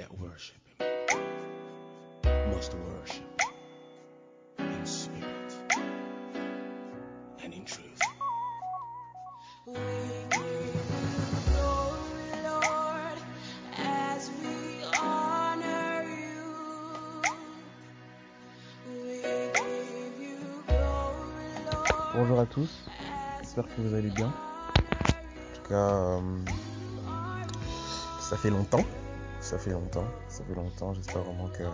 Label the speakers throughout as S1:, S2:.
S1: that worship Him must worship and in truth.
S2: Bonjour à tous, j'espère que vous allez bien. En tout cas, euh, ça fait longtemps, ça fait longtemps, ça fait longtemps. J'espère vraiment que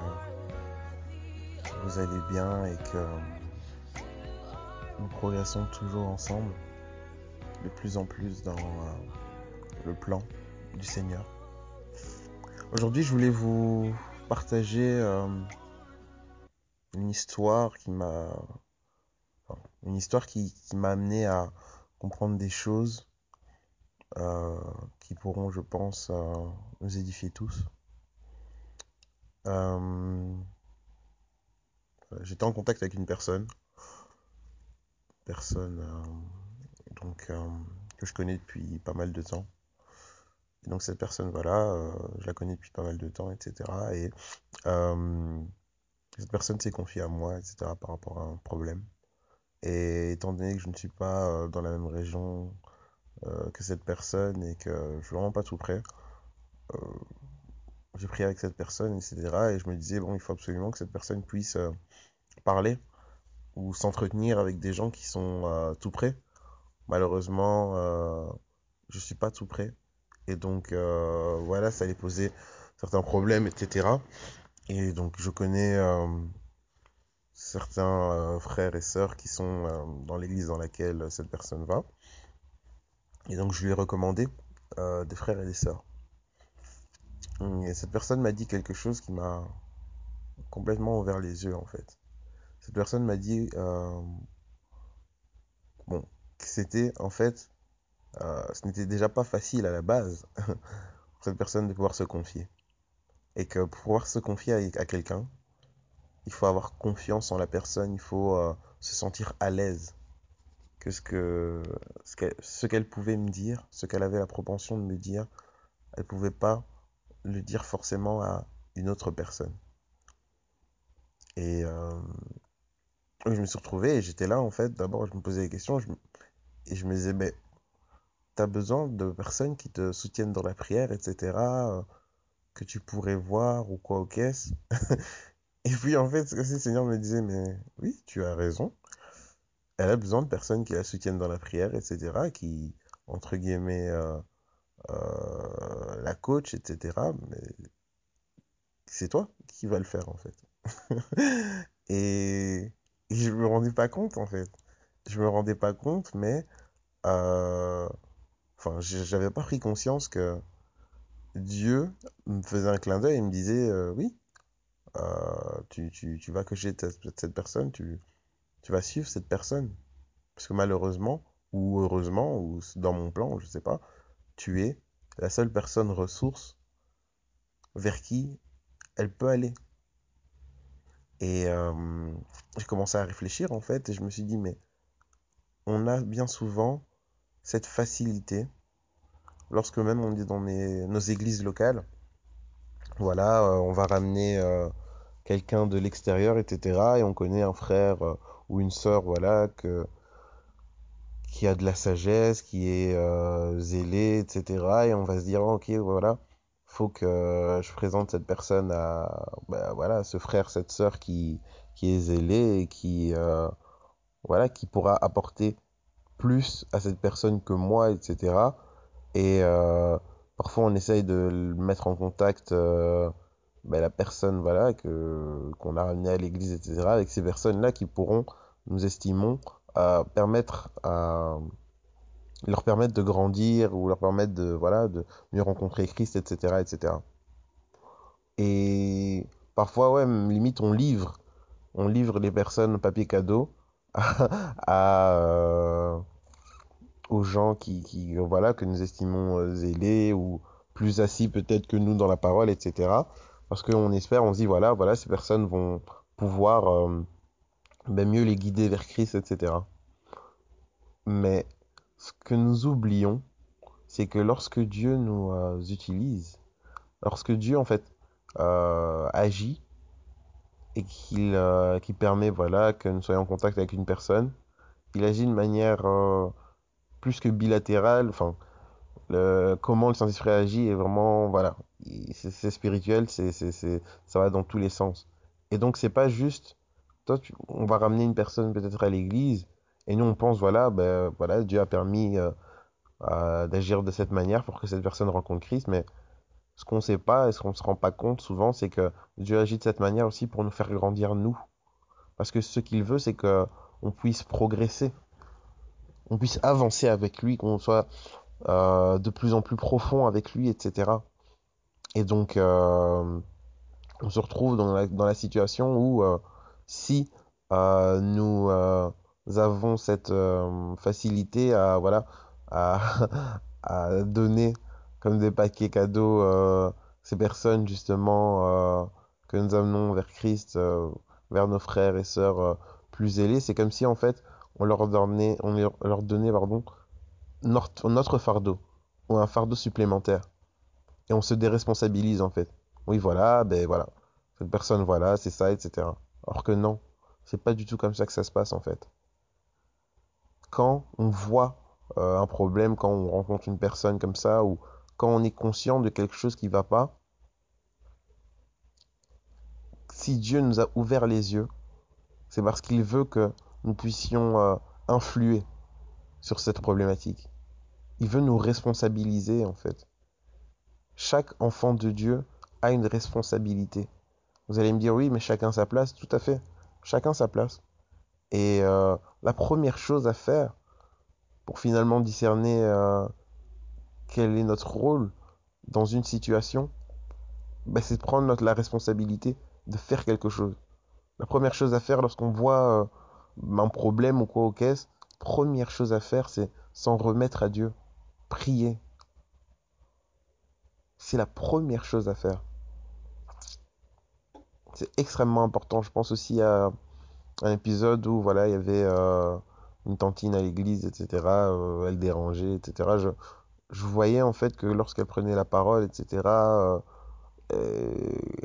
S2: vous allez bien et que nous progressons toujours ensemble, de plus en plus dans euh, le plan du Seigneur. Aujourd'hui, je voulais vous partager euh, une histoire qui m'a, une histoire qui, m'a amené à comprendre des choses qui pourront, je pense, euh, nous édifier tous. Euh, J'étais en contact avec une personne, personne euh, donc euh, que je connais depuis pas mal de temps. Donc cette personne, voilà, euh, je la connais depuis pas mal de temps, etc. Et euh, cette personne s'est confiée à moi, etc. par rapport à un problème. Et étant donné que je ne suis pas euh, dans la même région euh, que cette personne et que je suis vraiment pas tout prêt, euh, j'ai pris avec cette personne, etc. Et je me disais, bon, il faut absolument que cette personne puisse euh, parler ou s'entretenir avec des gens qui sont tout près. Malheureusement, je suis pas tout près. Et donc, voilà, ça allait poser certains problèmes, etc. Et donc, je connais certains frères et sœurs qui sont dans l'église dans laquelle cette personne va. Et donc, je lui ai recommandé euh, des frères et des sœurs. Et cette personne m'a dit quelque chose qui m'a complètement ouvert les yeux, en fait. Cette personne m'a dit, euh, bon, que c'était, en fait, euh, ce n'était déjà pas facile à la base pour cette personne de pouvoir se confier. Et que pour pouvoir se confier à, à quelqu'un, il faut avoir confiance en la personne, il faut euh, se sentir à l'aise que ce que ce qu'elle ce qu'elle pouvait me dire, ce qu'elle avait la propension de me dire, elle pouvait pas le dire forcément à une autre personne. Et euh, je me suis retrouvé et j'étais là en fait. D'abord, je me posais des questions je et je me disais, mais t'as besoin de personnes qui te soutiennent dans la prière, etc. que tu pourrais voir ou quoi au. Et puis en fait, si le Seigneur me disait, mais oui, tu as raison. Elle a besoin de personnes qui la soutiennent dans la prière, etc. Qui, entre guillemets, euh, euh, la coach, etc. Mais c'est toi qui vas le faire en fait. Et, et je me rendais pas compte en fait. Je me rendais pas compte, mais euh, enfin, j'avais pas pris conscience que Dieu me faisait un clin d'œil et me disait oui, tu, tu, tu vas cette, cette personne, tu, tu vas suivre cette personne. Parce que malheureusement, ou heureusement, ou dans mon plan, je sais pas, tu es la seule personne ressource vers qui elle peut aller. Et j'ai commencé à réfléchir en fait, et je me suis dit, mais on a bien souvent cette facilité, lorsque même on est dans nos églises locales, voilà, euh, on va ramener euh, quelqu'un de l'extérieur, etc. Et on connaît un frère euh, ou une sœur, voilà, que, qui a de la sagesse, qui est euh, zélé, etc. Et on va se dire, ok, voilà, faut que je présente cette personne à, bah, voilà, ce frère, cette sœur qui, qui est zélé et qui, euh, voilà, qui pourra apporter plus à cette personne que moi, etc. Et euh, parfois, on essaye de le mettre en contact euh, ben, la personne voilà que qu'on a ramené à l'église, etc. Avec ces personnes-là qui pourront, nous estimons, euh, permettre à leur permettre de grandir ou leur permettre de voilà de mieux rencontrer Christ, etc., etc. Et parfois, ouais, limite, on livre, on livre les personnes papier cadeau à, euh, aux gens qui, voilà, que nous estimons euh, zélés ou plus assis peut-être que nous dans la parole, etc. Parce qu'on espère, on se dit, voilà, voilà, ces personnes vont pouvoir euh, ben, mieux les guider vers Christ, etc. Mais ce que nous oublions, c'est que lorsque Dieu nous euh, utilise, lorsque Dieu, en fait, euh, agit et qu'il euh, qui permet voilà, que nous soyons en contact avec une personne, il agit de manière euh, plus que bilatérale. Enfin, comment le Saint-Esprit agit est vraiment, voilà, c'est spirituel, c'est, ça va dans tous les sens. Et donc, c'est pas juste, toi, on va ramener une personne peut-être à l'église, et nous, on pense, voilà, ben, voilà, Dieu a permis euh, d'agir de cette manière pour que cette personne rencontre Christ, mais ce qu'on sait pas et ce qu'on se rend pas compte souvent, c'est que Dieu agit de cette manière aussi pour nous faire grandir nous. Parce que ce qu'il veut, c'est que on puisse progresser, on puisse avancer avec lui, qu'on soit euh, de plus en plus profond avec lui, etc. Et donc, euh, on se retrouve dans la, situation où euh, si nous avons cette facilité à, voilà, à, donner comme des paquets cadeaux ces personnes justement que nous amenons vers Christ, vers nos frères et sœurs plus ailés, c'est comme si en fait on leur donnait, on leur donnait pardon, notre, fardeau ou un fardeau supplémentaire et on se déresponsabilise en fait. Oui, voilà, ben voilà, cette personne, voilà, c'est ça, etc. Alors que non, c'est pas du tout comme ça que ça se passe en fait. Quand on voit euh, un problème, quand on rencontre une personne comme ça, ou quand on est conscient de quelque chose qui va pas, si Dieu nous a ouvert les yeux, c'est parce qu'il veut que nous puissions euh, influer sur cette problématique. Il veut nous responsabiliser en fait. Chaque enfant de Dieu a une responsabilité. Vous allez me dire oui, mais chacun sa place. Tout à fait. Chacun sa place. Et euh, la première chose à faire pour finalement discerner euh, quel est notre rôle dans une situation, ben, c'est de prendre notre, la responsabilité de faire quelque chose. La première chose à faire lorsqu'on voit euh, un problème ou quoi aux caisses, première chose à faire, c'est s'en remettre à Dieu. Prier. C'est la première chose à faire. C'est extrêmement important. Je pense aussi à un épisode où voilà, il y avait euh, une tantine à l'église, etc. euh, elle dérangeait, etc. Je, je voyais en fait que lorsqu'elle prenait la parole, etc. euh,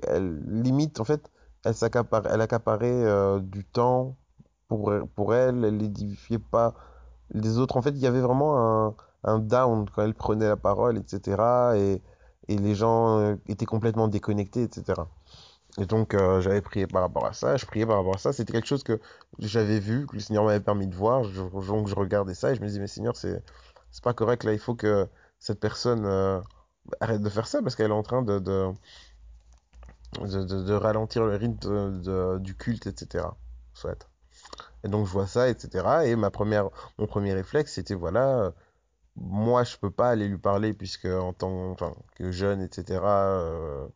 S2: elle limite, en fait, elle s'accapare, elle accaparait du temps pour, pour elle, elle n'édifiait pas les autres. En fait, il y avait vraiment un, un down quand elle prenait la parole, etc. Et, et les gens euh, étaient complètement déconnectés, etc. Et donc, euh, j'avais prié par rapport à ça, je priais par rapport à ça. C'était quelque chose que j'avais vu, que le Seigneur m'avait permis de voir. Donc, je regardais ça et je me disais, mais Seigneur, c'est, c'est pas correct. Là, il faut que cette personne euh, arrête de faire ça parce qu'elle est en train de, de, de, ralentir le rythme du culte, etc. Soit. Et donc, je vois ça, etc. Et ma première, mon premier réflexe, c'était, voilà, moi, je peux pas aller lui parler puisque en tant que jeune, etc., euh,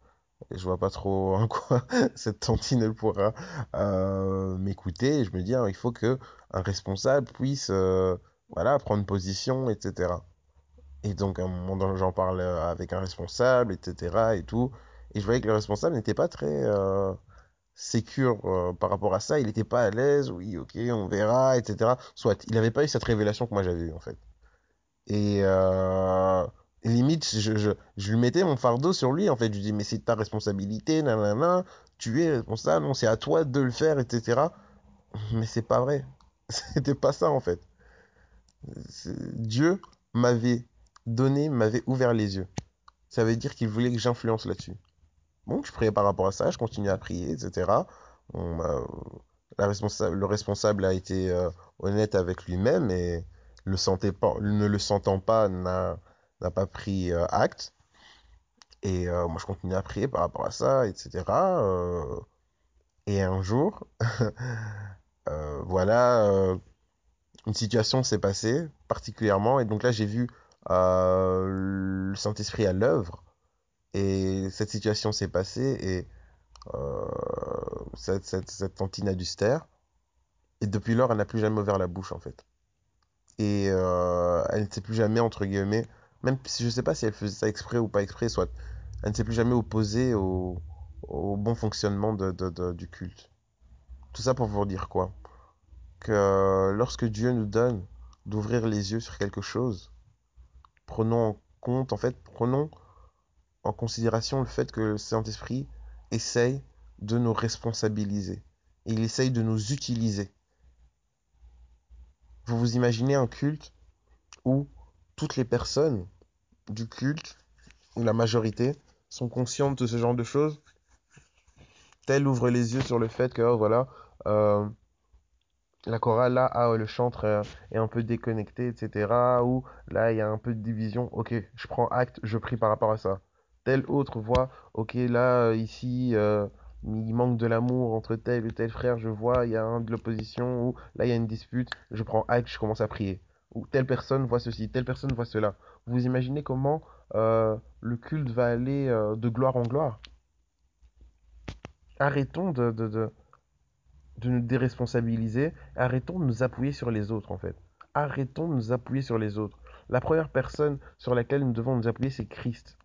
S2: je vois pas trop en quoi cette tantine elle pourra euh, m'écouter. Je me dis, hein, il faut que un responsable puisse euh, voilà, prendre position, etc. Et donc, à un moment, j'en parle avec un responsable, etc. et tout. Et je voyais que le responsable n'était pas très euh, sécure euh, par rapport à ça. Il n'était pas à l'aise. Oui, ok, on verra, etc. Soit, il n'avait pas eu cette révélation que moi j'avais eue, en fait. Et euh, limite, je, je, je lui mettais mon fardeau sur lui, en fait. Je lui dis, mais c'est ta responsabilité, nanana, tu es responsable, non, c'est à toi de le faire, etc. Mais c'est pas vrai. C'était pas ça, en fait. Dieu m'avait donné, m'avait ouvert les yeux. Ça veut dire qu'il voulait que j'influence là-dessus. Bon, je priais par rapport à ça, je continuais à prier, etc. On, la le responsable a été euh, honnête avec lui-même et ne le sentant pas, n'a pas pris euh, acte. Et euh, moi, je continuais à prier par rapport à ça, etc. Euh, et un jour, voilà, une situation s'est passée particulièrement. Et donc là, j'ai vu le Saint-Esprit à l'œuvre. Et cette situation s'est passée et cette, cette, cette tantine a dû se taire. Et depuis lors, elle n'a plus jamais ouvert la bouche, en fait et euh, elle ne s'est plus jamais, entre guillemets, même si je sais pas si elle faisait ça exprès ou pas exprès, soit elle ne s'est plus jamais opposée au, bon fonctionnement du culte. Tout ça pour vous dire quoi? Que lorsque Dieu nous donne d'ouvrir les yeux sur quelque chose, prenons en compte, en fait, prenons en considération le fait que le Saint-Esprit essaye de nous responsabiliser. Il essaye de nous utiliser. Vous vous imaginez un culte où toutes les personnes du culte, ou la majorité, sont conscientes de ce genre de choses? Tel ouvre les yeux sur le fait que, oh, voilà, euh, la chorale là, ah, le chantre euh, est un peu déconnecté, etc. Ou là, il y a un peu de division. Ok, je prends acte, je prie par rapport à ça. Tel autre voit, ok, là, ici, euh, il manque de l'amour entre tel et tel frère, je vois, il y a un de l'opposition, ou là, il y a une dispute, je prends acte, je commence à prier. Ou telle personne voit ceci, telle personne voit cela. Vous imaginez comment le culte va aller de gloire en gloire? Arrêtons de nous déresponsabiliser. Arrêtons de nous appuyer sur les autres, en fait. Arrêtons de nous appuyer sur les autres. La première personne sur laquelle nous devons nous appuyer, c'est Christ.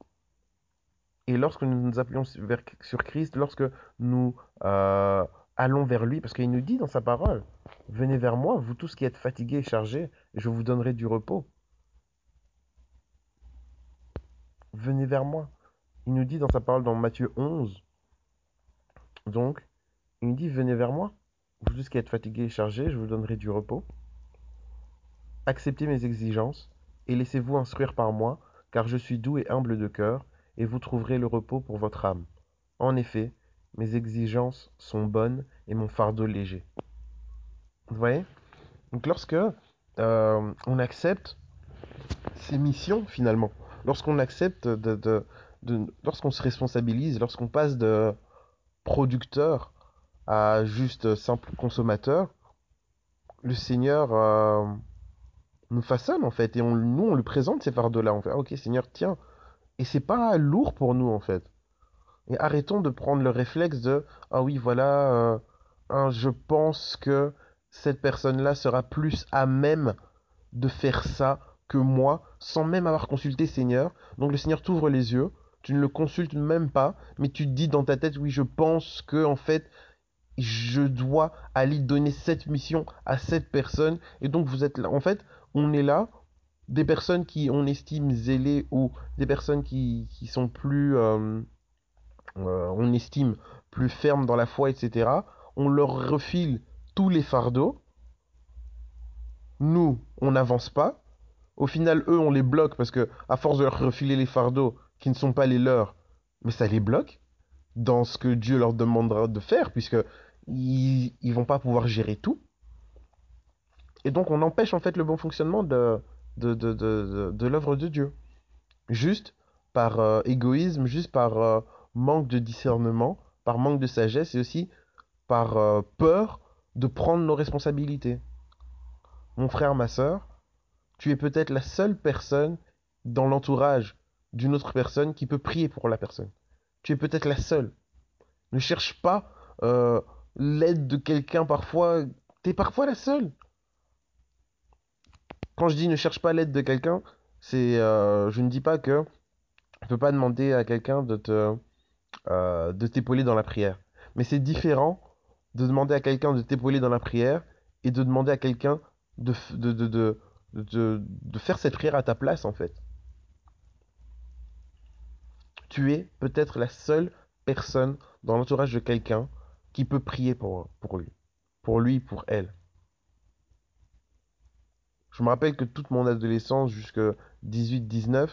S2: Et lorsque nous nous appuyons sur Christ, lorsque nous euh, allons vers lui, parce qu'il nous dit dans sa parole, venez vers moi, vous tous qui êtes fatigués et chargés, je vous donnerai du repos. Venez vers moi. Il nous dit dans sa parole dans Matthieu 11, donc, il nous dit, venez vers moi, vous tous qui êtes fatigués et chargés, je vous donnerai du repos. Acceptez mes exigences et laissez-vous instruire par moi, car je suis doux et humble de cœur, et vous trouverez le repos pour votre âme. En effet, mes exigences sont bonnes et mon fardeau léger. Vous voyez? Donc lorsque euh, on accepte ces missions finalement, lorsqu'on accepte de, lorsqu'on se responsabilise, lorsqu'on passe de producteur à juste simple consommateur, le Seigneur euh, nous façonne en fait et on, nous on lui présente ces fardeaux-là. On fait ah, ok Seigneur tiens et c'est pas lourd pour nous en fait. Et arrêtons de prendre le réflexe de ah oui voilà euh, hein, je pense que cette personne-là sera plus à même de faire ça que moi sans même avoir consulté Seigneur. Donc le Seigneur t'ouvre les yeux, tu ne le consultes même pas, mais tu te dis dans ta tête oui je pense que en fait je dois aller donner cette mission à cette personne. Et donc vous êtes là. En fait, on est là, des personnes qui on estime zélées ou des personnes qui, qui sont plus, euh, euh, on estime plus fermes dans la foi, etc. On leur refile tous les fardeaux. Nous, on n'avance pas. Au final, eux, on les bloque parce que à force de leur refiler les fardeaux qui ne sont pas les leurs, mais ça les bloque dans ce que Dieu leur demandera de faire, puisque ils, ils vont pas pouvoir gérer tout. Et donc on empêche en fait le bon fonctionnement de, de, de, de, de l'œuvre de Dieu. Juste par euh, égoïsme, juste par euh, manque de discernement, par manque de sagesse et aussi par euh, peur de prendre nos responsabilités. Mon frère, ma soeur, tu es peut-être la seule personne dans l'entourage d'une autre personne qui peut prier pour la personne. Tu es peut-être la seule. Ne cherche pas l'aide de quelqu'un parfois, t'es parfois la seule. Quand je dis ne cherche pas l'aide de quelqu'un, c'est, euh, je ne dis pas que tu peux pas demander à quelqu'un de te, euh, de t'épauler dans la prière. Mais c'est différent de demander à quelqu'un de t'épauler dans la prière et de demander à quelqu'un de, de, faire cette prière à ta place en fait. Tu es peut-être la seule personne dans l'entourage de quelqu'un qui peut prier pour lui, pour lui, pour elle. Je me rappelle que toute mon adolescence, jusqu'à 18-19,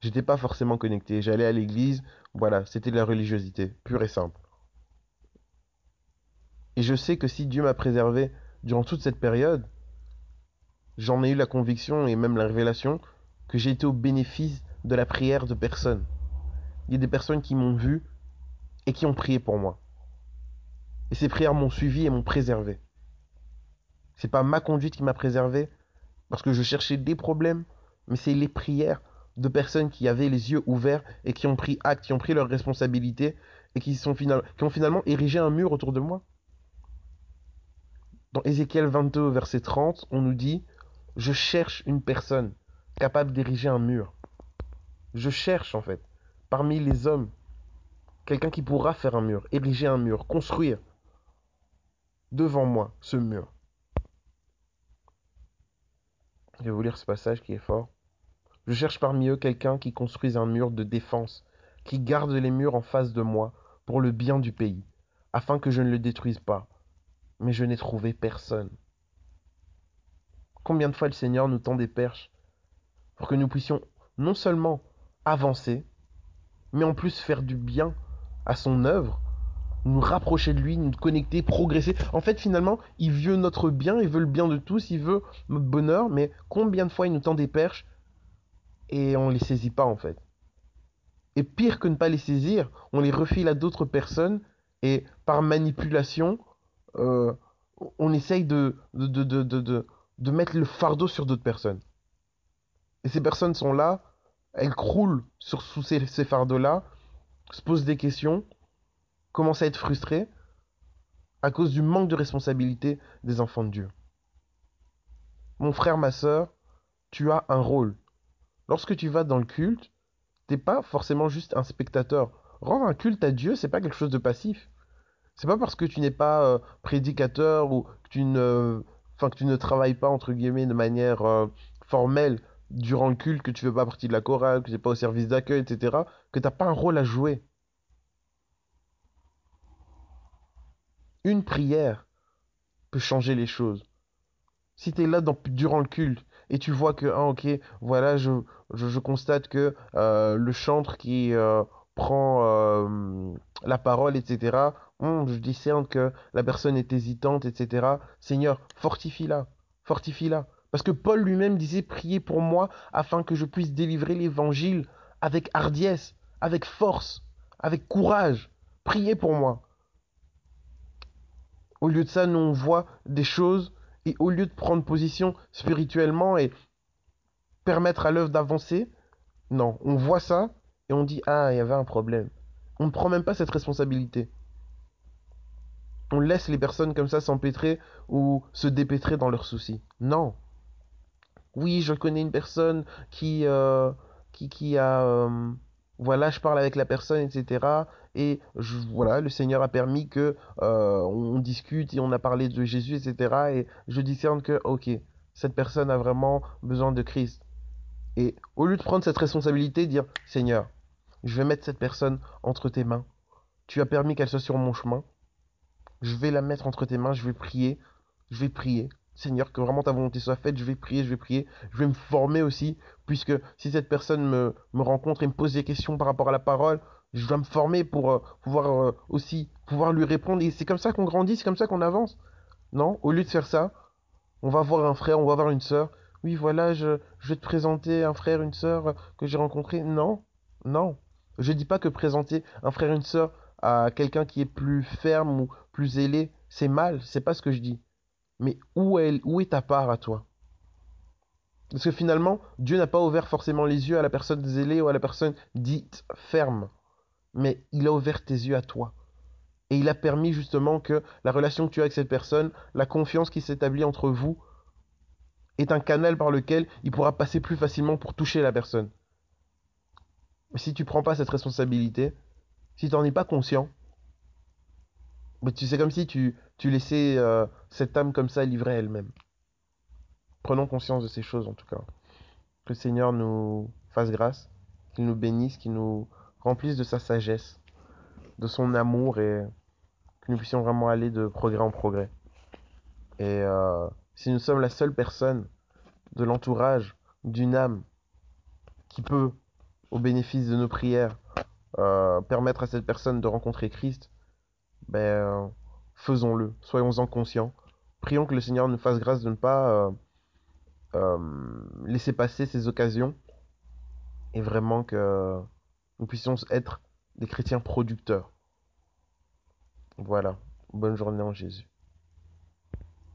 S2: j'étais pas forcément connecté. J'allais à l'église, voilà, c'était de la religiosité, pure et simple. Et je sais que si Dieu m'a préservé durant toute cette période, j'en ai eu la conviction et même la révélation que j'ai été au bénéfice de la prière de personnes. Il y a des personnes qui m'ont vu et qui ont prié pour moi. Et ces prières m'ont suivi et m'ont préservé. C'est pas ma conduite qui m'a préservé parce que je cherchais des problèmes, mais c'est les prières de personnes qui avaient les yeux ouverts et qui ont pris acte, qui ont pris leurs responsabilités et qui, ont finalement érigé un mur autour de moi. Dans Ézéchiel 22, verset 30, on nous dit Je cherche une personne capable d'ériger un mur. Je cherche en fait, parmi les hommes, quelqu'un qui pourra faire un mur, ériger un mur, construire devant moi ce mur. Je vais vous lire ce passage qui est fort. Je cherche parmi eux quelqu'un qui construise un mur de défense, qui garde les murs en face de moi, pour le bien du pays, afin que je ne le détruise pas. Mais je n'ai trouvé personne. Combien de fois le Seigneur nous tend des perches pour que nous puissions non seulement avancer, mais en plus faire du bien à son œuvre, nous rapprocher de lui, nous connecter, progresser. En fait, finalement, il veut notre bien, il veut le bien de tous, il veut notre bonheur, mais combien de fois il nous tend des perches et on les saisit pas en fait. Et pire que ne pas les saisir, on les refile à d'autres personnes et par manipulation, euh, on essaye de, de, de, de, de mettre le fardeau sur d'autres personnes. Et ces personnes sont là, elles croulent sur, sous ces, ces fardeaux-là, se posent des questions, commencent à être frustrées à cause du manque de responsabilité des enfants de Dieu. Mon frère, ma soeur, tu as un rôle. Lorsque tu vas dans le culte, t'es pas forcément juste un spectateur. Rendre un culte à Dieu, c'est pas quelque chose de passif. C'est pas parce que tu n'es pas euh, prédicateur ou que tu ne, travailles pas entre guillemets de manière euh, formelle durant le culte, que tu fais pas partie de la chorale, que tu n'es pas au service d'accueil, etc., que tu n'as pas un rôle à jouer. Une prière peut changer les choses. Si tu es là durant le culte et tu vois que, ah ok, voilà, je, constate que euh, le chantre qui euh, prend euh, la parole, etc., hum, je discerne que la personne est hésitante, etc. Seigneur, fortifie-la, fortifie-la. Parce que Paul lui-même disait, priez pour moi afin que je puisse délivrer l'évangile avec hardiesse, avec force, avec courage. Priez pour moi. Au lieu de ça, nous on voit des choses et au lieu de prendre position spirituellement et permettre à l'œuvre d'avancer, non, on voit ça et on dit ah, il y avait un problème. On ne prend même pas cette responsabilité. On laisse les personnes comme ça s'empêtrer ou se dépêtrer dans leurs soucis. Non. Oui, je connais une personne qui, euh, qui, qui a... Euh, voilà, je parle avec la personne, etc. Et voilà, le Seigneur a permis que euh, on discute et on a parlé de Jésus, etc. Et je discerne que, ok, cette personne a vraiment besoin de Christ. Et au lieu de prendre cette responsabilité, dire, Seigneur, je vais mettre cette personne entre tes mains. Tu as permis qu'elle soit sur mon chemin. Je vais la mettre entre tes mains, je vais prier, je vais prier. Seigneur, que vraiment ta volonté soit faite, je vais prier, je vais prier, je vais me former aussi, puisque si cette personne me, me rencontre et me pose des questions par rapport à la parole, je dois me former pour euh, pouvoir euh, aussi pouvoir lui répondre. Et c'est comme ça qu'on grandit, c'est comme ça qu'on avance. Non, au lieu de faire ça, on va voir un frère, on va voir une sœur. Oui, voilà, je, vais te présenter un frère, une sœur que j'ai rencontré. Non, non. Je dis pas que présenter un frère, une sœur à quelqu'un qui est plus ferme ou plus ailé, c'est mal. C'est pas ce que je dis. Mais où est, où est ta part à toi? Parce que finalement, Dieu n'a pas ouvert forcément les yeux à la personne zélée ou à la personne dite ferme. Mais il a ouvert tes yeux à toi. Et il a permis justement que la relation que tu as avec cette personne, la confiance qui s'établit entre vous, est un canal par lequel il pourra passer plus facilement pour toucher la personne. Mais si tu prends pas cette responsabilité, si tu n'en es pas conscient, bah, tu sais comme si tu, laissais euh, cette âme comme ça livrée elle-même. Prenons conscience de ces choses en tout cas. Que le Seigneur nous fasse grâce, qu'il nous bénisse, qu'il nous remplisse de sa sagesse, de son amour et que nous puissions vraiment aller de progrès en progrès. Et euh, si nous sommes la seule personne de l'entourage d'une âme qui peut, au bénéfice de nos prières, euh, permettre à cette personne de rencontrer Christ, ben, faisons-le, soyons-en conscients. Prions que le Seigneur nous fasse grâce de ne pas euh, laisser passer ces occasions et vraiment que nous puissions être des chrétiens producteurs. Voilà, bonne journée en Jésus.